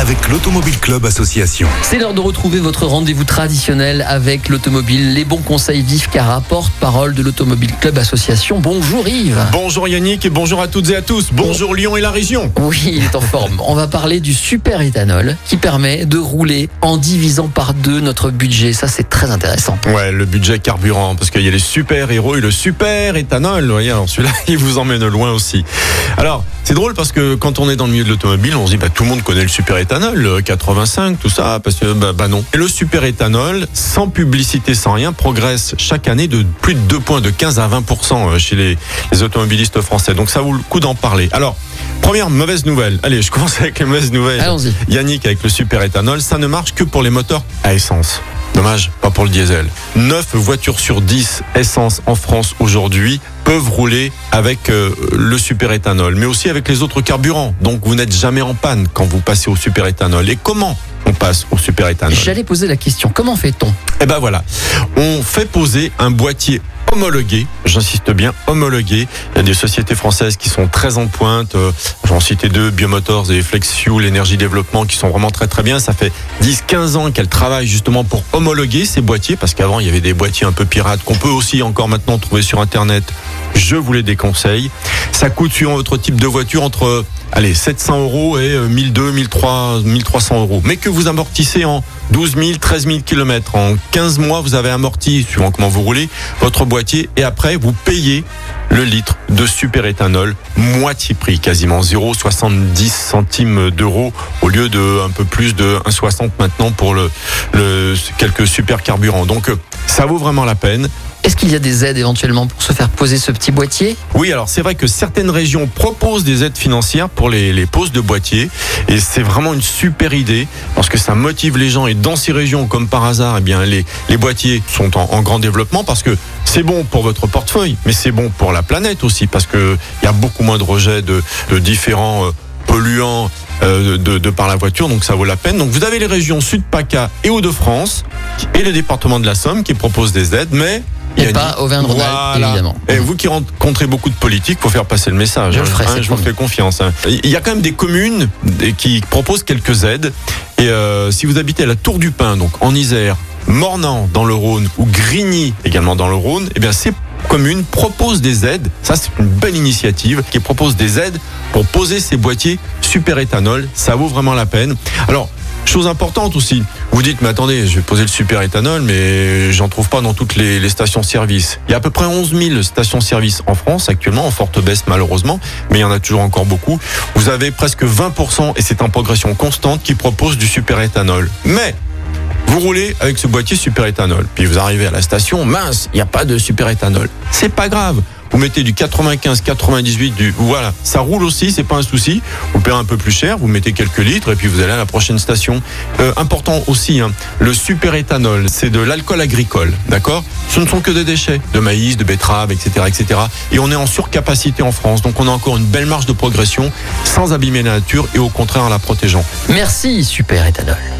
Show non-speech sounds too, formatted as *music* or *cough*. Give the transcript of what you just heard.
avec l'Automobile Club Association. C'est l'heure de retrouver votre rendez-vous traditionnel avec l'automobile. Les bons conseils vifs car porte-parole de l'Automobile Club Association. Bonjour Yves. Bonjour Yannick et bonjour à toutes et à tous. Bonjour Lyon et la région. Oui, il est en forme. On va parler du super éthanol qui permet de rouler en divisant par deux notre budget. Ça, c'est très intéressant. Ouais, le budget carburant, parce qu'il y a les super héros et le super éthanol. Voyez, alors celui-là, *laughs* il vous emmène loin aussi. Alors, c'est drôle parce que quand on est dans le milieu de l'automobile, on se dit, bah, tout le monde connaît le super éthanol, le 85, tout ça, parce que, bah, bah non. Et le super éthanol, sans publicité, sans rien, progresse chaque année de plus de 2 points, de 15 à 20% euh, chez les, les automobilistes français. Donc ça vaut le coup d'en parler. Alors, Première mauvaise nouvelle. Allez, je commence avec les mauvaises nouvelles. Allons-y. Yannick avec le super éthanol, ça ne marche que pour les moteurs à essence. Dommage, pas pour le diesel. 9 voitures sur 10 essence en France aujourd'hui peuvent rouler avec euh, le super éthanol, mais aussi avec les autres carburants. Donc vous n'êtes jamais en panne quand vous passez au super éthanol. Et comment on passe au super éthanol J'allais poser la question, comment fait-on? Eh ben voilà, on fait poser un boîtier homologué, j'insiste bien, homologué. Il y a des sociétés françaises qui sont très en pointe. Euh, J'en citer deux, Biomotors et FlexFuel Énergie Développement, qui sont vraiment très très bien. Ça fait 10-15 ans qu'elles travaillent justement pour homologuer ces boîtiers, parce qu'avant il y avait des boîtiers un peu pirates qu'on peut aussi encore maintenant trouver sur Internet. Je vous les déconseille. Ça coûte suivant votre type de voiture entre allez, 700 euros et 1200, 1300, 1300 euros. Mais que vous amortissez en 12 000, 13 000 kilomètres. En 15 mois, vous avez amorti, suivant comment vous roulez, votre boîtier et après, vous payez le litre de super éthanol, moitié prix, quasiment 0,70 centimes d'euros au lieu de un peu plus de 1,60 maintenant pour le, le quelques super carburants. Donc, ça vaut vraiment la peine. Est-ce qu'il y a des aides éventuellement pour se faire poser ce petit boîtier? Oui, alors c'est vrai que certaines régions proposent des aides financières pour les, les poses de boîtiers et c'est vraiment une super idée parce que ça motive les gens et dans ces régions, comme par hasard, eh bien les, les boîtiers sont en, grand développement parce que c'est bon pour votre portefeuille, mais c'est bon pour la planète aussi parce que il y a beaucoup moins de rejets de, de différents euh, polluants euh, de, de, par la voiture, donc ça vaut la peine. Donc vous avez les régions Sud PACA et Hauts-de-France et le département de la Somme qui proposent des aides, mais et pas Auvergne-Rhône-Alpes, Voilà. évidemment. Et vous qui rencontrez beaucoup de politiques, faut faire passer le message. Je le hein. ferai, Hein, je vous fais confiance. hein. Il y a quand même des communes qui proposent quelques aides. Et euh, si vous habitez à la Tour du Pin, donc en Isère, Mornan dans le Rhône ou Grigny également dans le Rhône, eh bien ces communes proposent des aides. Ça, c'est une belle initiative qui propose des aides pour poser ces boîtiers super éthanol. Ça vaut vraiment la peine. Alors, Chose importante aussi, vous dites, mais attendez, je vais poser le super éthanol, mais j'en trouve pas dans toutes les, les stations-service. Il y a à peu près 11 000 stations-service en France actuellement, en forte baisse malheureusement, mais il y en a toujours encore beaucoup. Vous avez presque 20%, et c'est en progression constante, qui proposent du super éthanol. Mais vous roulez avec ce boîtier super éthanol, puis vous arrivez à la station, mince, il n'y a pas de super éthanol. C'est pas grave. Vous mettez du 95, 98, du voilà, ça roule aussi, c'est pas un souci. Vous payez un peu plus cher, vous mettez quelques litres et puis vous allez à la prochaine station. Euh, important aussi, hein, le super éthanol, c'est de l'alcool agricole, d'accord? Ce ne sont que des déchets, de maïs, de betterave, etc., etc. Et on est en surcapacité en France, donc on a encore une belle marge de progression, sans abîmer la nature et au contraire en la protégeant. Merci, super éthanol.